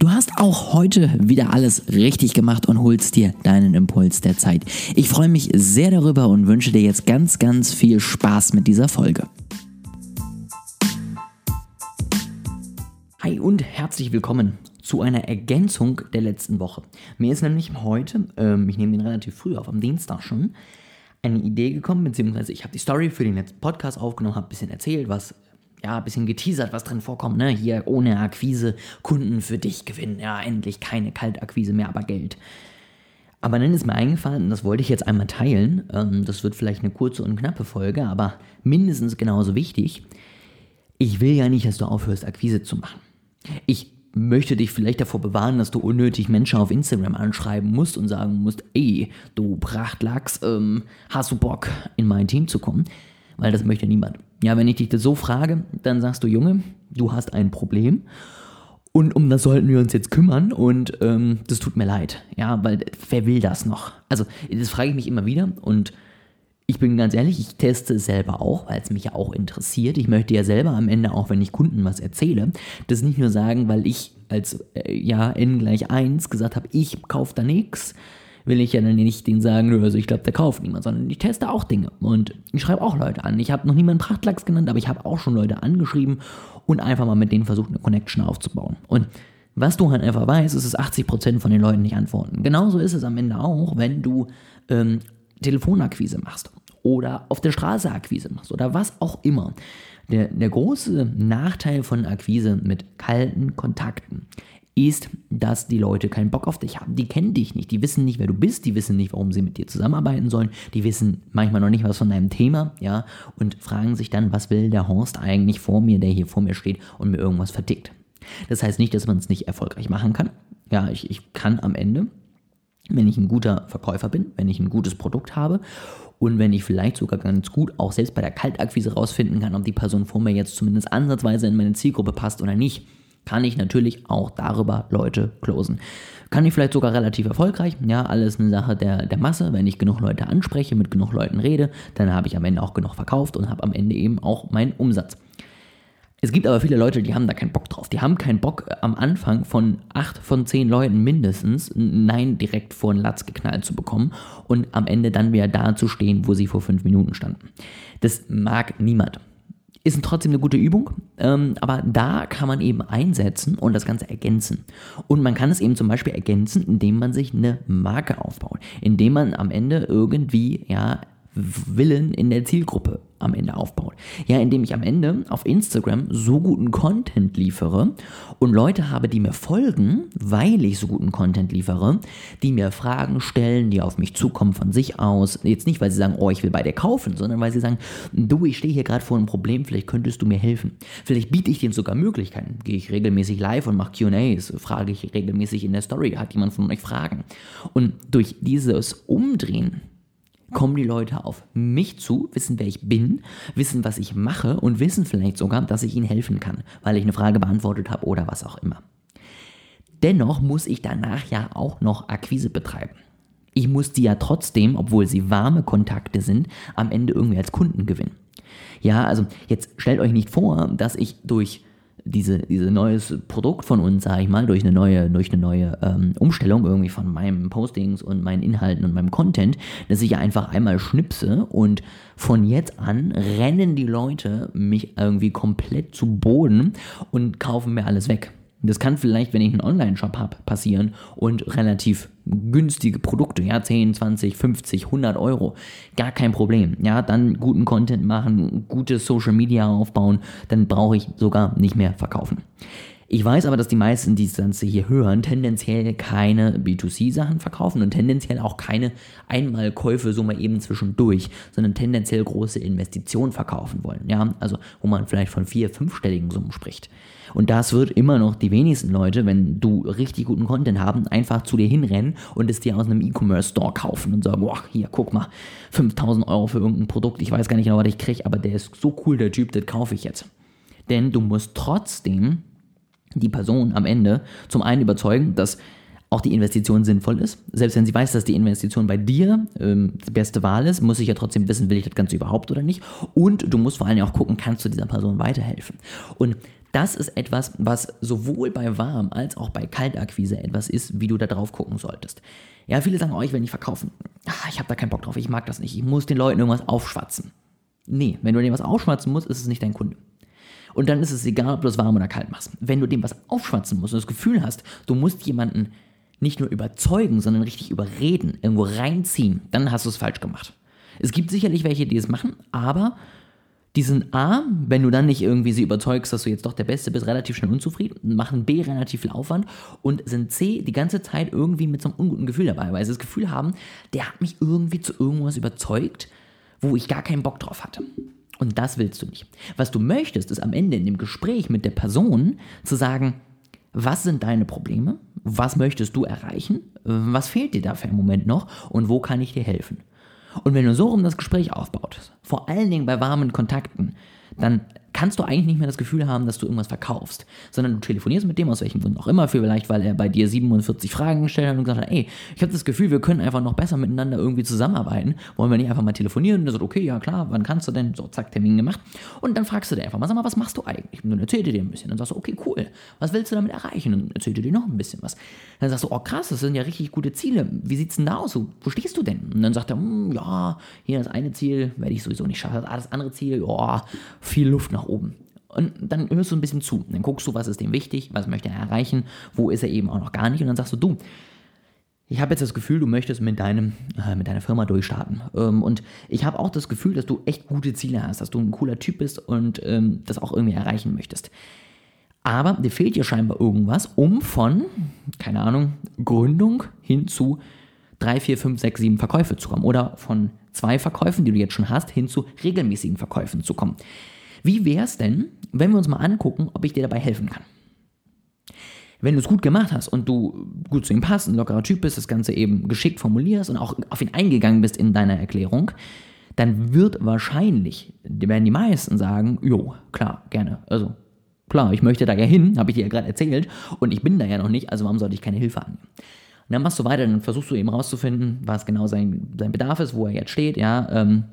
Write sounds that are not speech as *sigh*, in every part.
Du hast auch heute wieder alles richtig gemacht und holst dir deinen Impuls der Zeit. Ich freue mich sehr darüber und wünsche dir jetzt ganz, ganz viel Spaß mit dieser Folge. Hi und herzlich willkommen zu einer Ergänzung der letzten Woche. Mir ist nämlich heute, ähm, ich nehme den relativ früh auf, am Dienstag schon, eine Idee gekommen, beziehungsweise ich habe die Story für den letzten Podcast aufgenommen, habe ein bisschen erzählt, was ja, ein bisschen geteasert, was drin vorkommt, ne? Hier ohne Akquise Kunden für dich gewinnen. Ja, endlich keine Kaltakquise mehr, aber Geld. Aber dann ist mir eingefallen, und das wollte ich jetzt einmal teilen. Ähm, das wird vielleicht eine kurze und knappe Folge, aber mindestens genauso wichtig. Ich will ja nicht, dass du aufhörst, Akquise zu machen. Ich möchte dich vielleicht davor bewahren, dass du unnötig Menschen auf Instagram anschreiben musst und sagen musst, ey, du Prachtlachs, ähm, hast du Bock, in mein Team zu kommen? Weil das möchte niemand. Ja, wenn ich dich das so frage, dann sagst du, Junge, du hast ein Problem und um das sollten wir uns jetzt kümmern und ähm, das tut mir leid. Ja, weil wer will das noch? Also, das frage ich mich immer wieder und ich bin ganz ehrlich, ich teste es selber auch, weil es mich ja auch interessiert. Ich möchte ja selber am Ende, auch wenn ich Kunden was erzähle, das nicht nur sagen, weil ich als äh, ja n gleich 1 gesagt habe, ich kaufe da nichts, will ich ja dann nicht denen sagen, also ich glaube, der kauft niemand, sondern ich teste auch Dinge und ich schreibe auch Leute an. Ich habe noch niemanden Prachtlachs genannt, aber ich habe auch schon Leute angeschrieben und einfach mal mit denen versucht, eine Connection aufzubauen. Und was du halt einfach weißt, ist, dass 80% von den Leuten nicht antworten. Genauso ist es am Ende auch, wenn du ähm, Telefonakquise machst oder auf der Straße Akquise machst oder was auch immer. Der, der große Nachteil von Akquise mit kalten Kontakten ist, dass die Leute keinen Bock auf dich haben. Die kennen dich nicht, die wissen nicht, wer du bist, die wissen nicht, warum sie mit dir zusammenarbeiten sollen, die wissen manchmal noch nicht was von deinem Thema, ja, und fragen sich dann, was will der Horst eigentlich vor mir, der hier vor mir steht und mir irgendwas vertickt. Das heißt nicht, dass man es nicht erfolgreich machen kann. Ja, ich, ich kann am Ende, wenn ich ein guter Verkäufer bin, wenn ich ein gutes Produkt habe und wenn ich vielleicht sogar ganz gut auch selbst bei der Kaltakquise rausfinden kann, ob die Person vor mir jetzt zumindest ansatzweise in meine Zielgruppe passt oder nicht, kann ich natürlich auch darüber Leute closen. Kann ich vielleicht sogar relativ erfolgreich. Ja, alles eine Sache der, der Masse. Wenn ich genug Leute anspreche, mit genug Leuten rede, dann habe ich am Ende auch genug verkauft und habe am Ende eben auch meinen Umsatz. Es gibt aber viele Leute, die haben da keinen Bock drauf. Die haben keinen Bock am Anfang von acht von zehn Leuten mindestens ein Nein direkt vor den Latz geknallt zu bekommen und am Ende dann wieder da zu stehen, wo sie vor fünf Minuten standen. Das mag niemand. Ist trotzdem eine gute Übung, ähm, aber da kann man eben einsetzen und das Ganze ergänzen. Und man kann es eben zum Beispiel ergänzen, indem man sich eine Marke aufbaut, indem man am Ende irgendwie ja Willen in der Zielgruppe am Ende aufbaut. Ja, indem ich am Ende auf Instagram so guten Content liefere und Leute habe, die mir folgen, weil ich so guten Content liefere, die mir Fragen stellen, die auf mich zukommen von sich aus. Jetzt nicht, weil sie sagen, oh, ich will bei dir kaufen, sondern weil sie sagen, du, ich stehe hier gerade vor einem Problem, vielleicht könntest du mir helfen. Vielleicht biete ich denen sogar Möglichkeiten. Gehe ich regelmäßig live und mache QAs, frage ich regelmäßig in der Story, hat jemand von euch Fragen? Und durch dieses Umdrehen kommen die Leute auf mich zu, wissen, wer ich bin, wissen, was ich mache und wissen vielleicht sogar, dass ich ihnen helfen kann, weil ich eine Frage beantwortet habe oder was auch immer. Dennoch muss ich danach ja auch noch Akquise betreiben. Ich muss die ja trotzdem, obwohl sie warme Kontakte sind, am Ende irgendwie als Kunden gewinnen. Ja, also jetzt stellt euch nicht vor, dass ich durch diese, diese neues Produkt von uns, sage ich mal, durch eine neue, durch eine neue ähm, Umstellung irgendwie von meinen Postings und meinen Inhalten und meinem Content, dass ich ja einfach einmal schnipse und von jetzt an rennen die Leute mich irgendwie komplett zu Boden und kaufen mir alles weg. Das kann vielleicht, wenn ich einen Online-Shop habe, passieren und relativ günstige Produkte, ja, 10, 20, 50, 100 Euro, gar kein Problem. Ja, dann guten Content machen, gute Social Media aufbauen, dann brauche ich sogar nicht mehr verkaufen. Ich weiß aber, dass die meisten, die das Ganze hier hören, tendenziell keine B2C-Sachen verkaufen und tendenziell auch keine Einmalkäufe so mal eben zwischendurch, sondern tendenziell große Investitionen verkaufen wollen. Ja, also wo man vielleicht von vier, fünfstelligen Summen spricht. Und das wird immer noch die wenigsten Leute, wenn du richtig guten Content haben, einfach zu dir hinrennen und es dir aus einem E-Commerce-Store kaufen und sagen, boah, hier, guck mal, 5000 Euro für irgendein Produkt, ich weiß gar nicht genau, was ich kriege, aber der ist so cool, der Typ, das kaufe ich jetzt. Denn du musst trotzdem die Person am Ende zum einen überzeugen, dass auch die Investition sinnvoll ist. Selbst wenn sie weiß, dass die Investition bei dir ähm, die beste Wahl ist, muss ich ja trotzdem wissen, will ich das Ganze überhaupt oder nicht. Und du musst vor allem auch gucken, kannst du dieser Person weiterhelfen. Und das ist etwas, was sowohl bei Warm- als auch bei Kaltakquise etwas ist, wie du da drauf gucken solltest. Ja, viele sagen, oh, ich will nicht verkaufen. Ach, ich habe da keinen Bock drauf, ich mag das nicht. Ich muss den Leuten irgendwas aufschwatzen. Nee, wenn du denen was aufschwatzen musst, ist es nicht dein Kunde. Und dann ist es egal, ob du es warm oder kalt machst. Wenn du dem was aufschwatzen musst und das Gefühl hast, du musst jemanden nicht nur überzeugen, sondern richtig überreden, irgendwo reinziehen, dann hast du es falsch gemacht. Es gibt sicherlich welche, die es machen, aber die sind A, wenn du dann nicht irgendwie sie überzeugst, dass du jetzt doch der Beste bist, relativ schnell unzufrieden, machen B, relativ viel Aufwand und sind C, die ganze Zeit irgendwie mit so einem unguten Gefühl dabei, weil sie das Gefühl haben, der hat mich irgendwie zu irgendwas überzeugt, wo ich gar keinen Bock drauf hatte. Und das willst du nicht. Was du möchtest, ist am Ende in dem Gespräch mit der Person zu sagen, was sind deine Probleme? Was möchtest du erreichen? Was fehlt dir dafür im Moment noch? Und wo kann ich dir helfen? Und wenn du so rum das Gespräch aufbaust, vor allen Dingen bei warmen Kontakten, dann kannst du eigentlich nicht mehr das Gefühl haben, dass du irgendwas verkaufst, sondern du telefonierst mit dem aus welchem Grund auch immer, vielleicht weil er bei dir 47 Fragen gestellt hat und gesagt hat, ey, ich habe das Gefühl, wir können einfach noch besser miteinander irgendwie zusammenarbeiten. Wollen wir nicht einfach mal telefonieren? Und er sagt, okay, ja klar, wann kannst du denn? So, zack, Termin gemacht. Und dann fragst du dir einfach mal, sag mal, was machst du eigentlich? Und dann erzählt er dir ein bisschen. Dann sagst du, okay, cool, was willst du damit erreichen? Und dann erzählt er dir noch ein bisschen was. Dann sagst du, oh krass, das sind ja richtig gute Ziele. Wie sieht's denn da aus? Wo stehst du denn? Und dann sagt er, hm, ja, hier das eine Ziel werde ich sowieso nicht schaffen. Das andere Ziel, ja, viel Luft nach oben. Und dann hörst du ein bisschen zu. Dann guckst du, was ist dem wichtig, was möchte er erreichen, wo ist er eben auch noch gar nicht. Und dann sagst du, du, ich habe jetzt das Gefühl, du möchtest mit, deinem, äh, mit deiner Firma durchstarten. Ähm, und ich habe auch das Gefühl, dass du echt gute Ziele hast, dass du ein cooler Typ bist und ähm, das auch irgendwie erreichen möchtest. Aber dir fehlt dir scheinbar irgendwas, um von, keine Ahnung, Gründung hin zu drei, vier, fünf, sechs, sieben Verkäufe zu kommen. Oder von zwei Verkäufen, die du jetzt schon hast, hin zu regelmäßigen Verkäufen zu kommen. Wie wäre es denn, wenn wir uns mal angucken, ob ich dir dabei helfen kann? Wenn du es gut gemacht hast und du gut zu ihm passt, ein lockerer Typ bist, das Ganze eben geschickt formulierst und auch auf ihn eingegangen bist in deiner Erklärung, dann wird wahrscheinlich, werden die meisten sagen, jo, klar, gerne. Also klar, ich möchte da ja hin, habe ich dir ja gerade erzählt, und ich bin da ja noch nicht, also warum sollte ich keine Hilfe annehmen? Und dann machst du weiter, dann versuchst du eben rauszufinden, was genau sein, sein Bedarf ist, wo er jetzt steht, ja, ähm,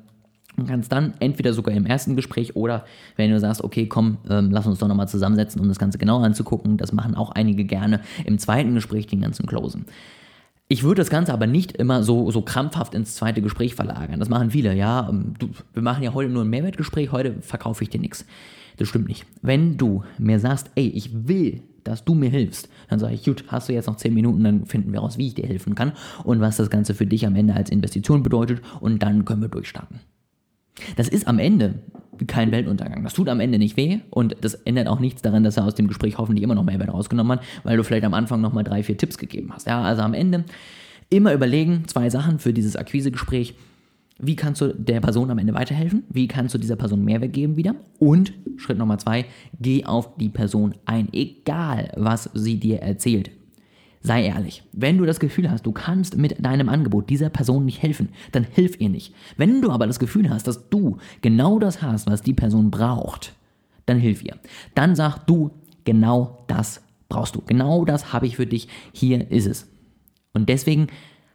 und kannst dann entweder sogar im ersten Gespräch oder wenn du sagst, okay, komm, ähm, lass uns doch nochmal zusammensetzen, um das Ganze genauer anzugucken. Das machen auch einige gerne im zweiten Gespräch den ganzen Closen. Ich würde das Ganze aber nicht immer so, so krampfhaft ins zweite Gespräch verlagern. Das machen viele, ja. Ähm, du, wir machen ja heute nur ein Mehrwertgespräch, heute verkaufe ich dir nichts. Das stimmt nicht. Wenn du mir sagst, ey, ich will, dass du mir hilfst, dann sage ich, gut, hast du jetzt noch 10 Minuten, dann finden wir raus, wie ich dir helfen kann und was das Ganze für dich am Ende als Investition bedeutet und dann können wir durchstarten. Das ist am Ende kein Weltuntergang. Das tut am Ende nicht weh und das ändert auch nichts daran, dass er aus dem Gespräch hoffentlich immer noch Mehrwert rausgenommen hat, weil du vielleicht am Anfang nochmal drei, vier Tipps gegeben hast. Ja, also am Ende immer überlegen, zwei Sachen für dieses Akquisegespräch. Wie kannst du der Person am Ende weiterhelfen? Wie kannst du dieser Person Mehrwert geben wieder? Und Schritt Nummer zwei, geh auf die Person ein, egal was sie dir erzählt. Sei ehrlich, wenn du das Gefühl hast, du kannst mit deinem Angebot dieser Person nicht helfen, dann hilf ihr nicht. Wenn du aber das Gefühl hast, dass du genau das hast, was die Person braucht, dann hilf ihr. Dann sag du, genau das brauchst du. Genau das habe ich für dich. Hier ist es. Und deswegen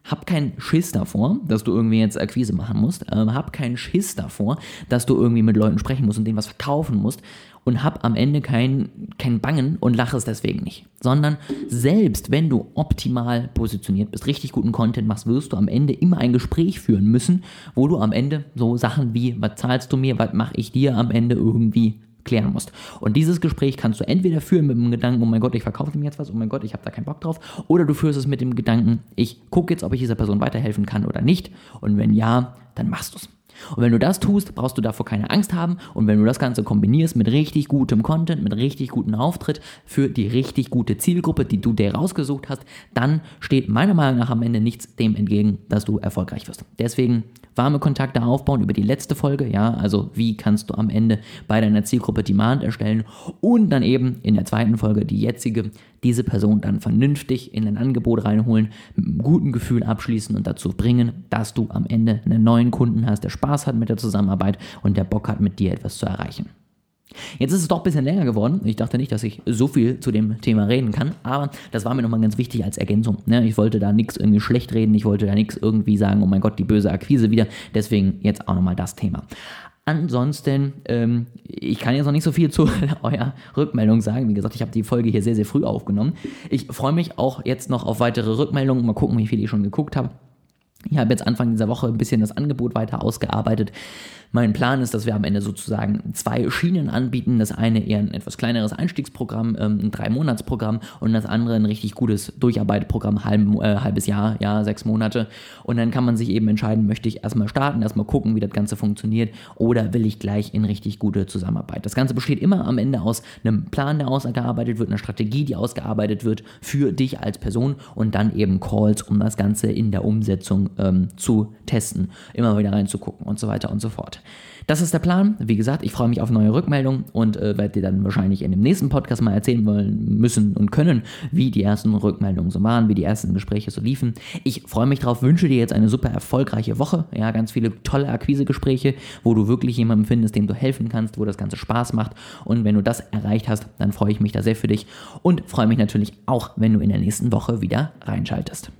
hab keinen Schiss davor, dass du irgendwie jetzt Akquise machen musst. Äh, hab keinen Schiss davor, dass du irgendwie mit Leuten sprechen musst und denen was verkaufen musst. Und hab am Ende kein, kein Bangen und lach es deswegen nicht. Sondern selbst wenn du optimal positioniert bist, richtig guten Content machst, wirst du am Ende immer ein Gespräch führen müssen, wo du am Ende so Sachen wie, was zahlst du mir, was mache ich dir am Ende irgendwie klären musst. Und dieses Gespräch kannst du entweder führen mit dem Gedanken, oh mein Gott, ich verkaufe ihm jetzt was, oh mein Gott, ich habe da keinen Bock drauf, oder du führst es mit dem Gedanken, ich gucke jetzt, ob ich dieser Person weiterhelfen kann oder nicht. Und wenn ja, dann machst du es. Und wenn du das tust, brauchst du davor keine Angst haben. Und wenn du das Ganze kombinierst mit richtig gutem Content, mit richtig gutem Auftritt für die richtig gute Zielgruppe, die du dir rausgesucht hast, dann steht meiner Meinung nach am Ende nichts dem entgegen, dass du erfolgreich wirst. Deswegen warme Kontakte aufbauen über die letzte Folge, ja, also wie kannst du am Ende bei deiner Zielgruppe Demand erstellen und dann eben in der zweiten Folge die jetzige, diese Person dann vernünftig in ein Angebot reinholen, mit einem guten Gefühl abschließen und dazu bringen, dass du am Ende einen neuen Kunden hast, der Spaß hat mit der Zusammenarbeit und der Bock hat, mit dir etwas zu erreichen. Jetzt ist es doch ein bisschen länger geworden. Ich dachte nicht, dass ich so viel zu dem Thema reden kann, aber das war mir nochmal ganz wichtig als Ergänzung. Ne? Ich wollte da nichts irgendwie schlecht reden, ich wollte da nichts irgendwie sagen, oh mein Gott, die böse Akquise wieder. Deswegen jetzt auch nochmal das Thema. Ansonsten, ähm, ich kann jetzt noch nicht so viel zu *laughs* eurer Rückmeldung sagen. Wie gesagt, ich habe die Folge hier sehr, sehr früh aufgenommen. Ich freue mich auch jetzt noch auf weitere Rückmeldungen. Mal gucken, wie viel ich schon geguckt habe. Ich habe jetzt Anfang dieser Woche ein bisschen das Angebot weiter ausgearbeitet. Mein Plan ist, dass wir am Ende sozusagen zwei Schienen anbieten. Das eine eher ein etwas kleineres Einstiegsprogramm, ähm, ein Drei-Monats-Programm und das andere ein richtig gutes Durcharbeitprogramm, halb, äh, halbes Jahr, ja, sechs Monate. Und dann kann man sich eben entscheiden, möchte ich erstmal starten, erstmal gucken, wie das Ganze funktioniert oder will ich gleich in richtig gute Zusammenarbeit. Das Ganze besteht immer am Ende aus einem Plan, der ausgearbeitet wird, einer Strategie, die ausgearbeitet wird für dich als Person und dann eben Calls, um das Ganze in der Umsetzung ähm, zu testen, immer wieder reinzugucken und so weiter und so fort. Das ist der Plan. Wie gesagt, ich freue mich auf neue Rückmeldungen und äh, werde dir dann wahrscheinlich in dem nächsten Podcast mal erzählen wollen, müssen und können, wie die ersten Rückmeldungen so waren, wie die ersten Gespräche so liefen. Ich freue mich drauf, wünsche dir jetzt eine super erfolgreiche Woche. Ja, ganz viele tolle Akquisegespräche, wo du wirklich jemanden findest, dem du helfen kannst, wo das Ganze Spaß macht. Und wenn du das erreicht hast, dann freue ich mich da sehr für dich und freue mich natürlich auch, wenn du in der nächsten Woche wieder reinschaltest.